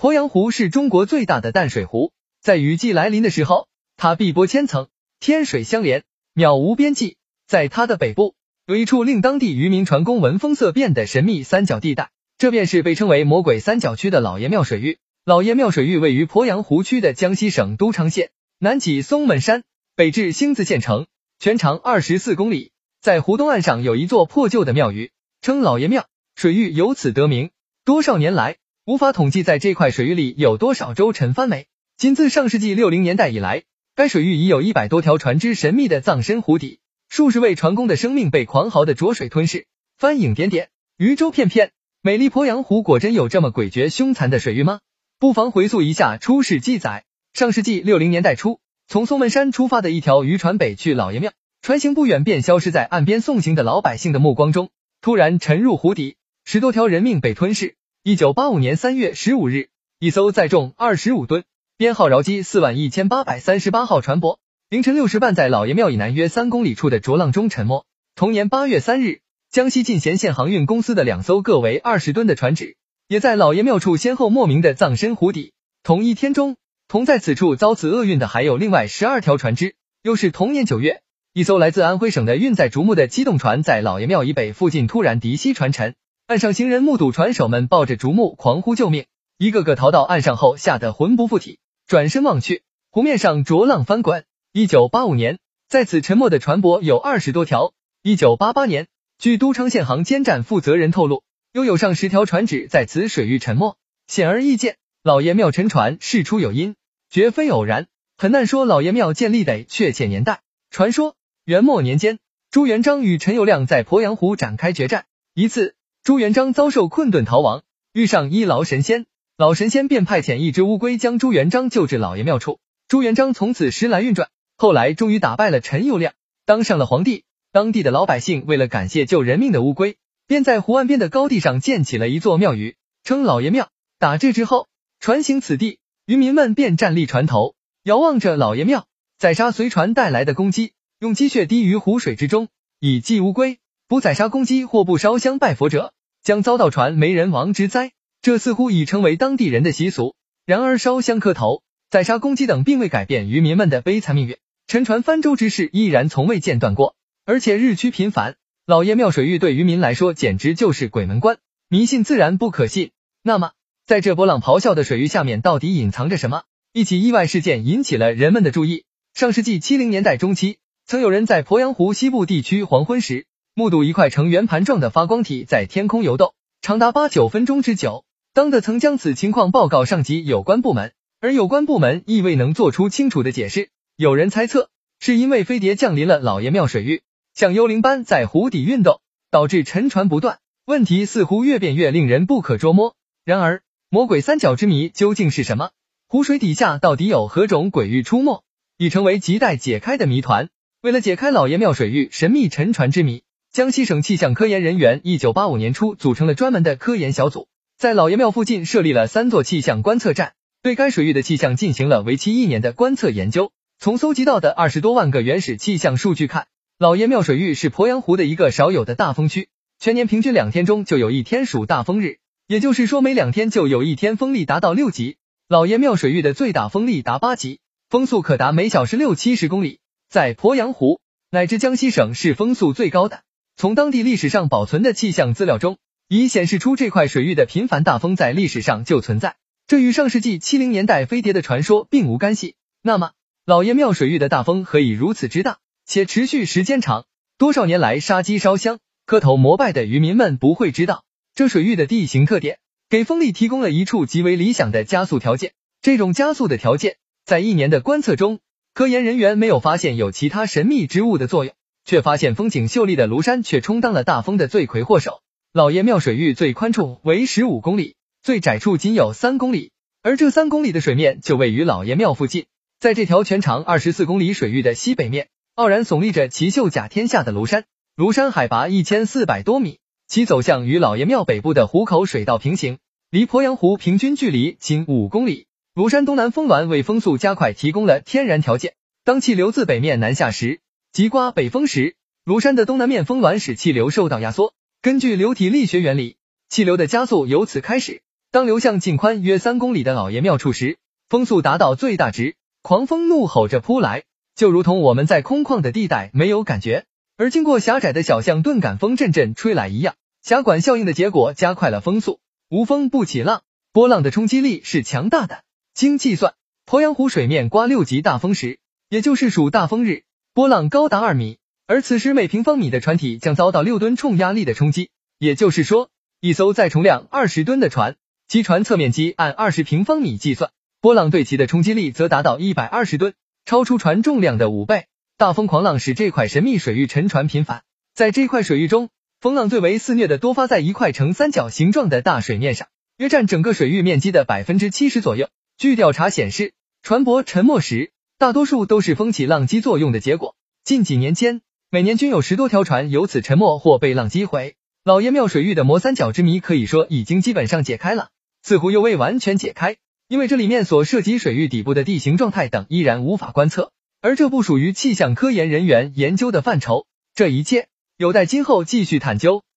鄱阳湖是中国最大的淡水湖，在雨季来临的时候，它碧波千层，天水相连，渺无边际。在它的北部，有一处令当地渔民船工闻风色变的神秘三角地带，这便是被称为魔鬼三角区的老爷庙水域。老爷庙水域位于鄱阳湖区的江西省都昌县，南起松门山，北至星子县城，全长二十四公里。在湖东岸上有一座破旧的庙宇，称老爷庙，水域由此得名。多少年来。无法统计在这块水域里有多少舟沉翻没。仅自上世纪六零年代以来，该水域已有一百多条船只神秘的葬身湖底，数十位船工的生命被狂豪的浊水吞噬。帆影点点，渔舟片片，美丽鄱阳湖果真有这么诡谲凶残的水域吗？不妨回溯一下出事记载。上世纪六零年代初，从松门山出发的一条渔船北去老爷庙，船行不远便消失在岸边送行的老百姓的目光中，突然沉入湖底，十多条人命被吞噬。一九八五年三月十五日，一艘载重二十五吨、编号饶基四万一千八百三十八号船舶，凌晨六时半在老爷庙以南约三公里处的浊浪中沉没。同年八月三日，江西进贤县航运公司的两艘各为二十吨的船只，也在老爷庙处先后莫名的葬身湖底。同一天中，同在此处遭此厄运的还有另外十二条船只。又是同年九月，一艘来自安徽省的运载竹木的机动船在老爷庙以北附近突然敌西船沉。岸上行人目睹船手们抱着竹木狂呼救命，一个个逃到岸上后吓得魂不附体，转身望去，湖面上浊浪翻滚。一九八五年，在此沉没的船舶有二十多条。一九八八年，据都昌县航监站负责人透露，又有上十条船只在此水域沉没。显而易见，老爷庙沉船事出有因，绝非偶然，很难说老爷庙建立的确切年代。传说元末年间，朱元璋与陈友谅在鄱阳湖展开决战，一次。朱元璋遭受困顿逃亡，遇上一老神仙，老神仙便派遣一只乌龟将朱元璋救至老爷庙处。朱元璋从此时来运转，后来终于打败了陈友谅，当上了皇帝。当地的老百姓为了感谢救人命的乌龟，便在湖岸边的高地上建起了一座庙宇，称老爷庙。打这之后，船行此地，渔民们便站立船头，遥望着老爷庙，宰杀随船带来的公鸡，用鸡血滴于湖水之中，以祭乌龟。不宰杀公鸡或不烧香拜佛者，将遭到船没人亡之灾。这似乎已成为当地人的习俗。然而，烧香磕头、宰杀公鸡等，并未改变渔民们的悲惨命运。沉船翻舟之事依然从未间断过，而且日趋频繁。老爷庙水域对渔民来说，简直就是鬼门关。迷信自然不可信。那么，在这波浪咆哮的水域下面，到底隐藏着什么？一起意外事件引起了人们的注意。上世纪七零年代中期，曾有人在鄱阳湖西部地区黄昏时。目睹一块呈圆盘状的发光体在天空游动，长达八九分钟之久。当的曾将此情况报告上级有关部门，而有关部门亦未能做出清楚的解释。有人猜测，是因为飞碟降临了老爷庙水域，像幽灵般在湖底运动，导致沉船不断。问题似乎越变越令人不可捉摸。然而，魔鬼三角之谜究竟是什么？湖水底下到底有何种鬼域出没，已成为亟待解开的谜团。为了解开老爷庙水域神秘沉船之谜。江西省气象科研人员一九八五年初组成了专门的科研小组，在老爷庙附近设立了三座气象观测站，对该水域的气象进行了为期一年的观测研究。从搜集到的二十多万个原始气象数据看，老爷庙水域是鄱阳湖的一个少有的大风区，全年平均两天中就有一天属大风日，也就是说每两天就有一天风力达到六级。老爷庙水域的最大风力达八级，风速可达每小时六七十公里，在鄱阳湖乃至江西省是风速最高的。从当地历史上保存的气象资料中，已显示出这块水域的频繁大风在历史上就存在，这与上世纪七零年代飞碟的传说并无干系。那么，老爷庙水域的大风何以如此之大，且持续时间长？多少年来杀鸡烧香、磕头膜拜的渔民们不会知道，这水域的地形特点给风力提供了一处极为理想的加速条件。这种加速的条件，在一年的观测中，科研人员没有发现有其他神秘之物的作用。却发现风景秀丽的庐山却充当了大风的罪魁祸首。老爷庙水域最宽处为十五公里，最窄处仅有三公里，而这三公里的水面就位于老爷庙附近。在这条全长二十四公里水域的西北面，傲然耸立着奇秀甲天下的庐山。庐山海拔一千四百多米，其走向与老爷庙北部的湖口水道平行，离鄱阳湖平均距离仅五公里。庐山东南峰峦为风速加快提供了天然条件。当气流自北面南下时，即刮北风时，庐山的东南面峰峦使气流受到压缩。根据流体力学原理，气流的加速由此开始。当流向近宽约三公里的老爷庙处时，风速达到最大值，狂风怒吼着扑来，就如同我们在空旷的地带没有感觉，而经过狭窄的小巷，顿感风阵阵吹来一样。狭管效应的结果加快了风速，无风不起浪，波浪的冲击力是强大的。经计算，鄱阳湖水面刮六级大风时，也就是属大风日，波浪高达二米，而此时每平方米的船体将遭到六吨冲压力的冲击。也就是说，一艘载重量二十吨的船。其船侧面积按二十平方米计算，波浪对其的冲击力则达到一百二十吨，超出船重量的五倍。大风狂浪使这块神秘水域沉船频繁，在这块水域中，风浪最为肆虐的多发在一块呈三角形状的大水面上，约占整个水域面积的百分之七十左右。据调查显示，船舶沉没时，大多数都是风起浪击作用的结果。近几年间，每年均有十多条船由此沉没或被浪击毁。老爷庙水域的魔三角之谜可以说已经基本上解开了。似乎又未完全解开，因为这里面所涉及水域底部的地形状态等依然无法观测，而这不属于气象科研人员研究的范畴，这一切有待今后继续探究。